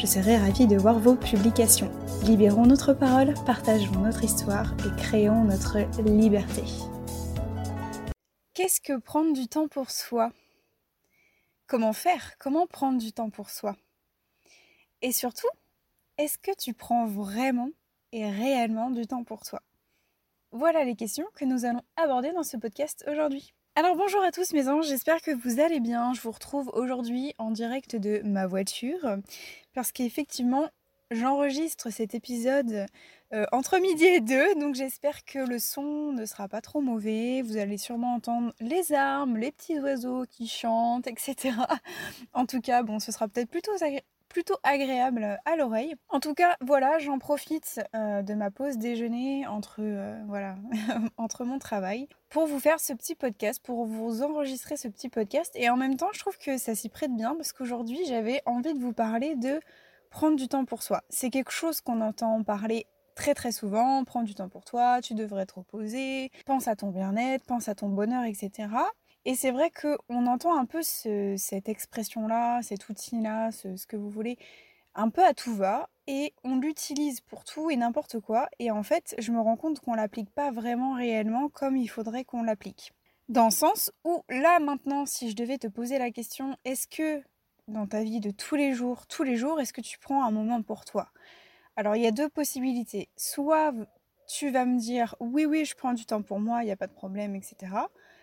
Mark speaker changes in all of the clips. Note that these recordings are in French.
Speaker 1: Je serai ravie de voir vos publications. Libérons notre parole, partageons notre histoire et créons notre liberté. Qu'est-ce que prendre du temps pour soi? Comment faire? Comment prendre du temps pour soi? Et surtout, est-ce que tu prends vraiment et réellement du temps pour toi? Voilà les questions que nous allons aborder dans ce podcast aujourd'hui. Alors bonjour à tous mes anges, j'espère que vous allez bien. Je vous retrouve aujourd'hui en direct de ma voiture parce qu'effectivement j'enregistre cet épisode euh, entre midi et deux, donc j'espère que le son ne sera pas trop mauvais. Vous allez sûrement entendre les armes, les petits oiseaux qui chantent, etc. En tout cas, bon, ce sera peut-être plutôt plutôt agréable à l'oreille. En tout cas, voilà, j'en profite euh, de ma pause déjeuner entre, euh, entre mon travail pour vous faire ce petit podcast, pour vous enregistrer ce petit podcast. Et en même temps, je trouve que ça s'y prête bien parce qu'aujourd'hui, j'avais envie de vous parler de prendre du temps pour soi. C'est quelque chose qu'on entend parler très très souvent, prends du temps pour toi, tu devrais te reposer, pense à ton bien-être, pense à ton bonheur, etc. Et c'est vrai qu'on entend un peu cette expression-là, cet outil-là, ce, que vous voulez, un peu à tout va, et on l'utilise pour tout et n'importe quoi, et en fait, je me rends compte qu'on l'applique pas vraiment réellement comme il faudrait qu'on l'applique. Dans le sens où, là maintenant, si je devais te poser la question, est-ce que dans ta vie de tous les jours, tous les jours, est-ce que tu prends un moment pour toi? Alors, il y a deux possibilités. Soit tu vas me dire, oui, oui, je prends du temps pour moi, il n'y a pas de problème, etc.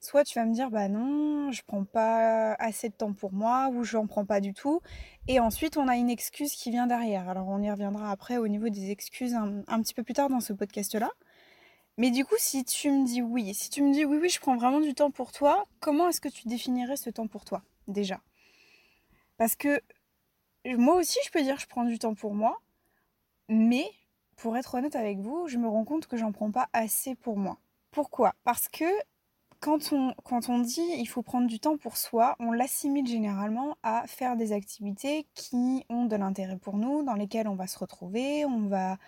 Speaker 1: Soit tu vas me dire bah non, je prends pas assez de temps pour moi ou j'en prends pas du tout. Et ensuite on a une excuse qui vient derrière. Alors on y reviendra après au niveau des excuses un, petit peu plus tard dans ce podcast-là. Mais du coup, si tu me dis oui, si tu me dis oui, oui, je prends vraiment du temps pour toi, comment est-ce que tu définirais ce temps pour toi déjà? Parce que moi aussi, je peux dire je prends du temps pour moi, mais pour être honnête avec vous, je me rends compte que j'en prends pas assez pour moi. Pourquoi? Parce que quand on, dit il faut prendre du temps pour soi, on l'assimile généralement à faire des activités qui ont de l'intérêt pour nous, dans lesquelles on va se retrouver, on va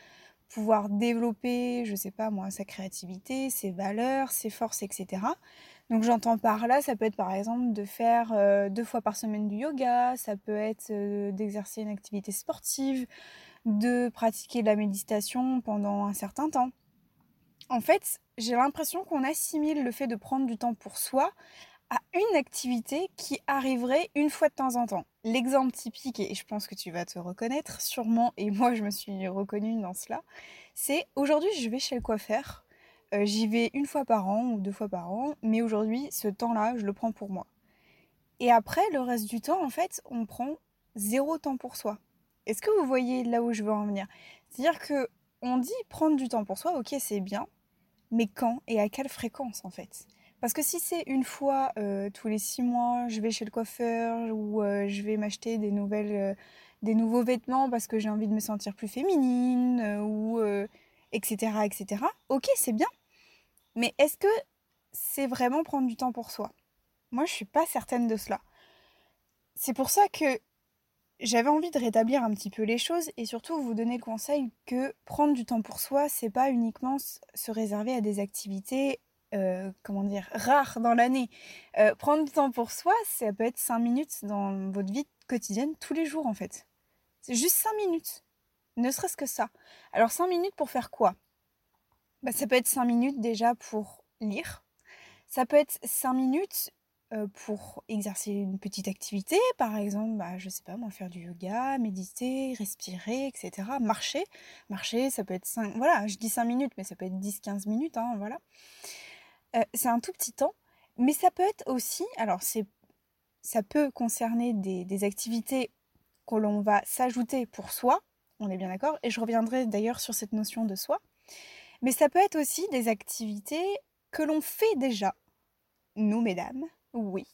Speaker 1: pouvoir développer, je sais pas moi, sa créativité, ses valeurs, ses forces, etc. Donc j'entends par là, ça peut être par exemple de faire euh, deux fois par semaine du yoga, ça peut être euh, d'exercer une activité sportive, de pratiquer de la méditation pendant un certain temps. En fait, j'ai l'impression qu'on assimile le fait de prendre du temps pour soi à une activité qui arriverait une fois de temps en temps. L'exemple typique, et je pense que tu vas te reconnaître sûrement, et moi je me suis reconnue dans cela, c'est aujourd'hui je vais chez le coiffeur, euh, j'y vais une fois par an ou deux fois par an, mais aujourd'hui ce temps-là je le prends pour moi. Et après le reste du temps en fait on prend zéro temps pour soi. Est-ce que vous voyez là où je veux en venir? C'est-à-dire que on dit prendre du temps pour soi, ok c'est bien, mais quand et à quelle fréquence en fait? Parce que si c'est une fois euh, tous les six mois, je vais chez le coiffeur ou euh, je vais m'acheter des nouvelles, euh, des nouveaux vêtements parce que j'ai envie de me sentir plus féminine ou etc etc. Ok, c'est bien. Mais est-ce que c'est vraiment prendre du temps pour soi? Moi, je suis pas certaine de cela. C'est pour ça que j'avais envie de rétablir un petit peu les choses et surtout vous donner le conseil que prendre du temps pour soi, c'est pas uniquement se réserver à des activités, euh, comment dire, rares dans l'année. Euh, prendre du temps pour soi, ça peut être 5 minutes dans votre vie quotidienne tous les jours en fait. C'est juste 5 minutes. Ne serait-ce que ça. Alors 5 minutes pour faire quoi? Bah, Ça peut être 5 minutes déjà pour lire. Ça peut être 5 minutes pour exercer une petite activité, par exemple, bah, je sais pas, moi, faire du yoga, méditer, respirer, etc. Marcher. Marcher, ça peut être 5, voilà, je dis 5 minutes, mais ça peut être 10-15 minutes, hein, voilà. Euh, c'est un tout petit temps, mais ça peut être aussi, alors c'est, ça peut concerner des activités que l'on va s'ajouter pour soi, on est bien d'accord, et je reviendrai d'ailleurs sur cette notion de soi, mais ça peut être aussi des activités que l'on fait déjà, nous mesdames, oui,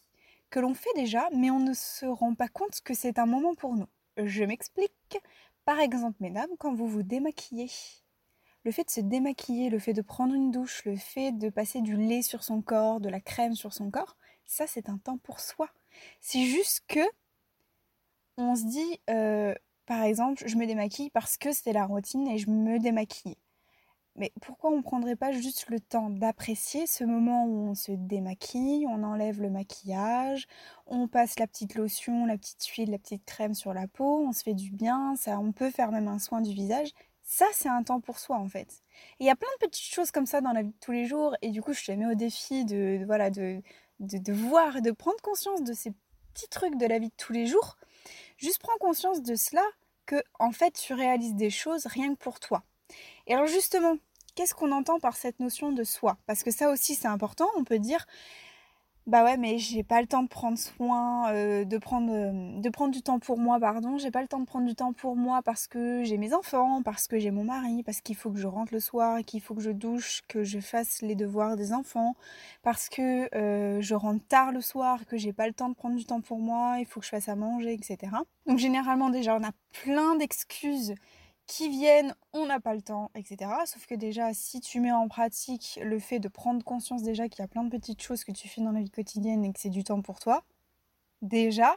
Speaker 1: que l'on fait déjà, mais on ne se rend pas compte que c'est un moment pour nous. Je m'explique. Par exemple, mesdames, quand vous vous démaquillez, le fait de se démaquiller, le fait de prendre une douche, le fait de passer du lait sur son corps, de la crème sur son corps, ça c'est un temps pour soi. C'est juste que on se dit, euh, par exemple, je me démaquille parce que c'était la routine et je me démaquille. Mais pourquoi on ne prendrait pas juste le temps d'apprécier ce moment où on se démaquille, on enlève le maquillage, on passe la petite lotion, la petite huile, la petite crème sur la peau, on se fait du bien, ça, on peut faire même un soin du visage. Ça, c'est un temps pour soi en fait. il y a plein de petites choses comme ça dans la vie de tous les jours et du coup, je te mets au défi de, voilà de, de, voir et de prendre conscience de ces petits trucs de la vie de tous les jours. Juste prends conscience de cela que en fait, tu réalises des choses rien que pour toi. Et alors justement, qu'est-ce qu'on entend par cette notion de soi? Parce que ça aussi c'est important, on peut dire bah ouais mais j'ai pas le temps de prendre soin euh, de prendre euh, de prendre du temps pour moi pardon j'ai pas le temps de prendre du temps pour moi parce que j'ai mes enfants parce que j'ai mon mari parce qu'il faut que je rentre le soir qu'il faut que je douche que je fasse les devoirs des enfants parce que euh, je rentre tard le soir que j'ai pas le temps de prendre du temps pour moi il faut que je fasse à manger etc donc généralement déjà on a plein d'excuses qui viennent, on n'a pas le temps, etc. Sauf que déjà, si tu mets en pratique le fait de prendre conscience déjà qu'il y a plein de petites choses que tu fais dans la vie quotidienne et que c'est du temps pour toi, déjà,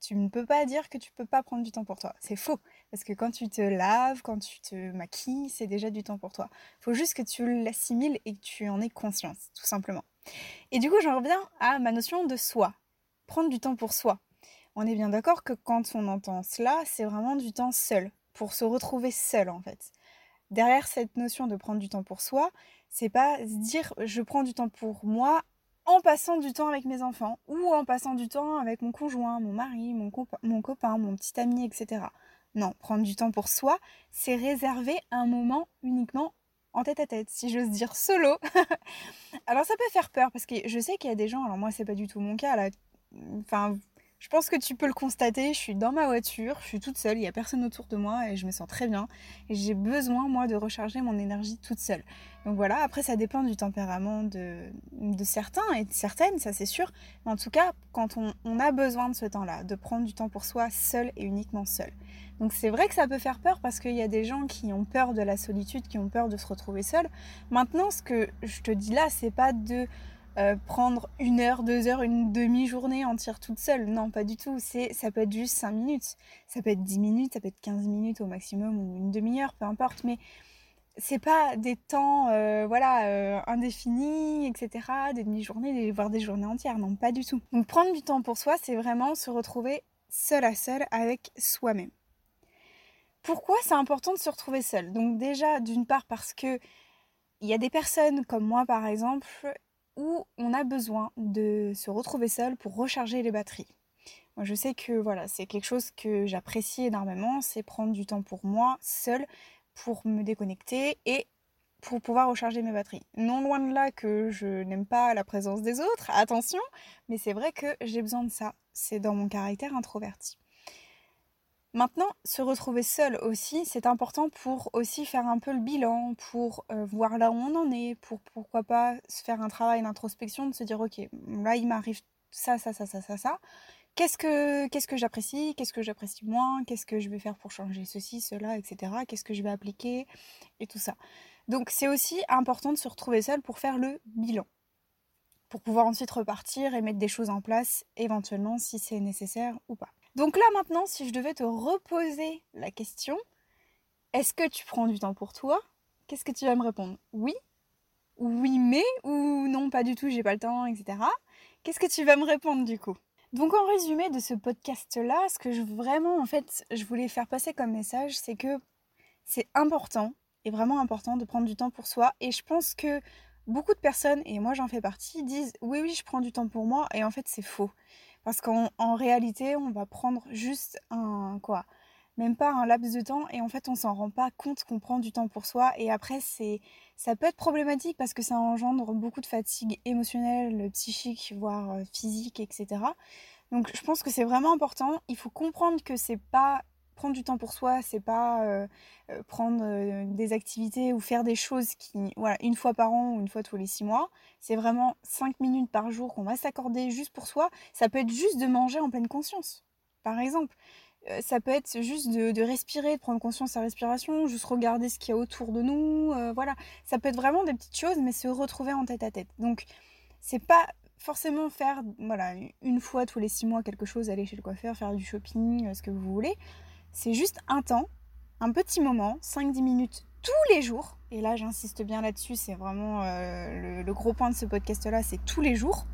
Speaker 1: tu ne peux pas dire que tu peux pas prendre du temps pour toi. C'est faux. Parce que quand tu te laves, quand tu te maquilles, c'est déjà du temps pour toi. Il faut juste que tu l'assimiles et que tu en aies conscience, tout simplement. Et du coup, j'en reviens à ma notion de soi. Prendre du temps pour soi. On est bien d'accord que quand on entend cela, c'est vraiment du temps seul pour se retrouver seul en fait. Derrière cette notion de prendre du temps pour soi, c'est pas se dire je prends du temps pour moi en passant du temps avec mes enfants ou en passant du temps avec mon conjoint, mon mari, mon, mon copain, mon petit ami, etc. Non, prendre du temps pour soi, c'est réserver un moment uniquement en tête à tête, si j'ose dire solo. alors ça peut faire peur parce que je sais qu'il y a des gens, alors moi c'est pas du tout mon cas là, enfin je pense que tu peux le constater, je suis dans ma voiture, je suis toute seule, il n'y a personne autour de moi et je me sens très bien. Et j'ai besoin, moi, de recharger mon énergie toute seule. Donc voilà, après ça dépend du tempérament de, certains et de certaines, ça c'est sûr. Mais en tout cas, quand on, a besoin de ce temps-là, de prendre du temps pour soi seul et uniquement seul. Donc c'est vrai que ça peut faire peur parce qu'il y a des gens qui ont peur de la solitude, qui ont peur de se retrouver seul. Maintenant, ce que je te dis là, c'est pas de euh, prendre une heure, deux heures, une demi-journée entière toute seule. Non, pas du tout. C'est, ça peut être juste cinq minutes. Ça peut être dix minutes, ça peut être quinze minutes au maximum ou une demi-heure, peu importe. Mais c'est pas des temps, euh, voilà, euh, indéfinis, etc. Des demi-journées, voire des journées entières. Non, pas du tout. Donc prendre du temps pour soi, c'est vraiment se retrouver seul à seul avec soi-même. Pourquoi c'est important de se retrouver seul? Donc déjà, d'une part parce que il y a des personnes comme moi par exemple où on a besoin de se retrouver seul pour recharger les batteries. Moi, je sais que voilà, c'est quelque chose que j'apprécie énormément, c'est prendre du temps pour moi, seul, pour me déconnecter et pour pouvoir recharger mes batteries. Non loin de là que je n'aime pas la présence des autres, attention, mais c'est vrai que j'ai besoin de ça. C'est dans mon caractère introverti. Maintenant, se retrouver seul aussi, c'est important pour aussi faire un peu le bilan, pour euh, voir là où on en est, pour pourquoi pas se faire un travail d'introspection, de se dire ok, là il m'arrive ça, ça, ça, ça, ça, ça. Qu'est-ce que, qu'est-ce que j'apprécie, qu'est-ce que j'apprécie moins, qu'est-ce que je vais faire pour changer ceci, cela, etc. Qu'est-ce que je vais appliquer? Et tout ça. Donc c'est aussi important de se retrouver seul pour faire le bilan, pour pouvoir ensuite repartir et mettre des choses en place éventuellement si c'est nécessaire ou pas. Donc là maintenant, si je devais te reposer la question, est-ce que tu prends du temps pour toi? Qu'est-ce que tu vas me répondre? Oui Oui mais Ou non pas du tout, j'ai pas le temps, etc. Qu'est-ce que tu vas me répondre du coup? Donc en résumé de ce podcast-là, ce que je vraiment en fait je voulais faire passer comme message, c'est que c'est important et vraiment important de prendre du temps pour soi. Et je pense que beaucoup de personnes, et moi j'en fais partie, disent oui oui je prends du temps pour moi et en fait c'est faux. Parce qu'en réalité, on va prendre juste un quoi même pas un laps de temps et en fait on s'en rend pas compte qu'on prend du temps pour soi et après c'est ça peut être problématique parce que ça engendre beaucoup de fatigue émotionnelle, psychique, voire euh, physique, etc. Donc je pense que c'est vraiment important. Il faut comprendre que c'est pas prendre du temps pour soi, c'est pas euh, euh, prendre euh, des activités ou faire des choses qui, voilà, une fois par an ou une fois tous les six mois. C'est vraiment cinq minutes par jour qu'on va s'accorder juste pour soi. Ça peut être juste de manger en pleine conscience, par exemple. Ça peut être juste de, respirer, de prendre conscience de sa respiration, juste regarder ce qu'il y a autour de nous. Voilà, ça peut être vraiment des petites choses, mais se retrouver en tête à tête. Donc, c'est pas forcément faire voilà une fois tous les six mois quelque chose, aller chez le coiffeur, faire du shopping, ce que vous voulez. C'est juste un temps, un petit moment, 5-10 minutes tous les jours. Et là, j'insiste bien là-dessus, c'est vraiment le, le gros point de ce podcast-là, c'est tous les jours.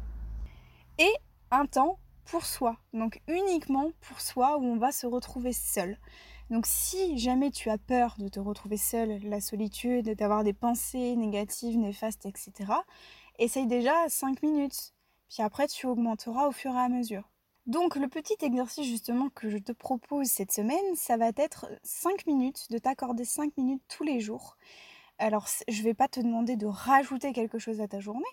Speaker 1: Et un temps pour soi, donc uniquement pour soi où on va se retrouver seul. Donc si jamais tu as peur de te retrouver seul, la solitude, d'avoir des pensées négatives, néfastes, etc., essaye déjà 5 minutes. Puis après tu augmenteras au fur et à mesure. Donc le petit exercice justement que je te propose cette semaine, ça va être 5 minutes, de t'accorder 5 minutes tous les jours. Alors je vais pas te demander de rajouter quelque chose à ta journée,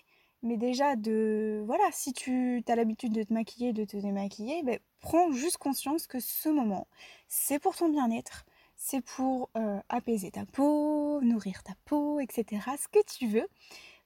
Speaker 1: mais déjà, de voilà, si tu as l'habitude de te maquiller, de te démaquiller, ben, prends juste conscience que ce moment, c'est pour ton bien-être, c'est pour euh, apaiser ta peau, nourrir ta peau, etc. Ce que tu veux.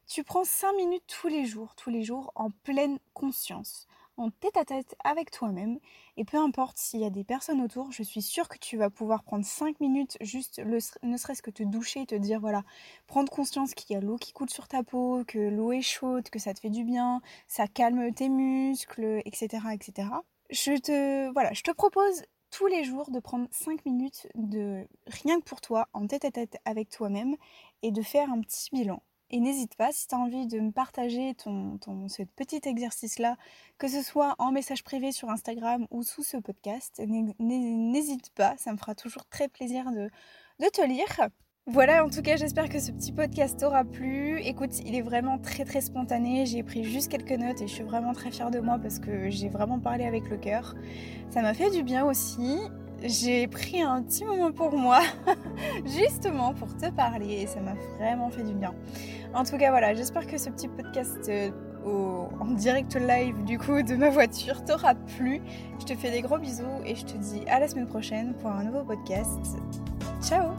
Speaker 1: Tu prends 5 minutes tous les jours, tous les jours, en pleine conscience en tête à tête avec toi-même. Et peu importe s'il y a des personnes autour, je suis sûre que tu vas pouvoir prendre 5 minutes, juste ne serait-ce que te doucher, te dire voilà, prendre conscience qu'il y a l'eau qui coule sur ta peau, que l'eau est chaude, que ça te fait du bien, ça calme tes muscles, etc. etc. Je te, voilà, je te propose tous les jours de prendre 5 minutes de rien que pour toi, en tête à tête avec toi-même, et de faire un petit bilan et n'hésite pas, si tu as envie de me partager ton, ce petit exercice-là, que ce soit en message privé sur Instagram ou sous ce podcast, n'hésite pas, ça me fera toujours très plaisir de, de te lire. Voilà, en tout cas, j'espère que ce petit podcast t'aura plu. Écoute, il est vraiment très très spontané. J'ai pris juste quelques notes et je suis vraiment très fière de moi parce que j'ai vraiment parlé avec le cœur. Ça m'a fait du bien aussi j'ai pris un petit moment pour moi, justement pour te parler, et ça m'a vraiment fait du bien. En tout cas, voilà, j'espère que ce petit podcast euh, en direct live du coup de ma voiture t'aura plu. Je te fais des gros bisous et je te dis à la semaine prochaine pour un nouveau podcast. Ciao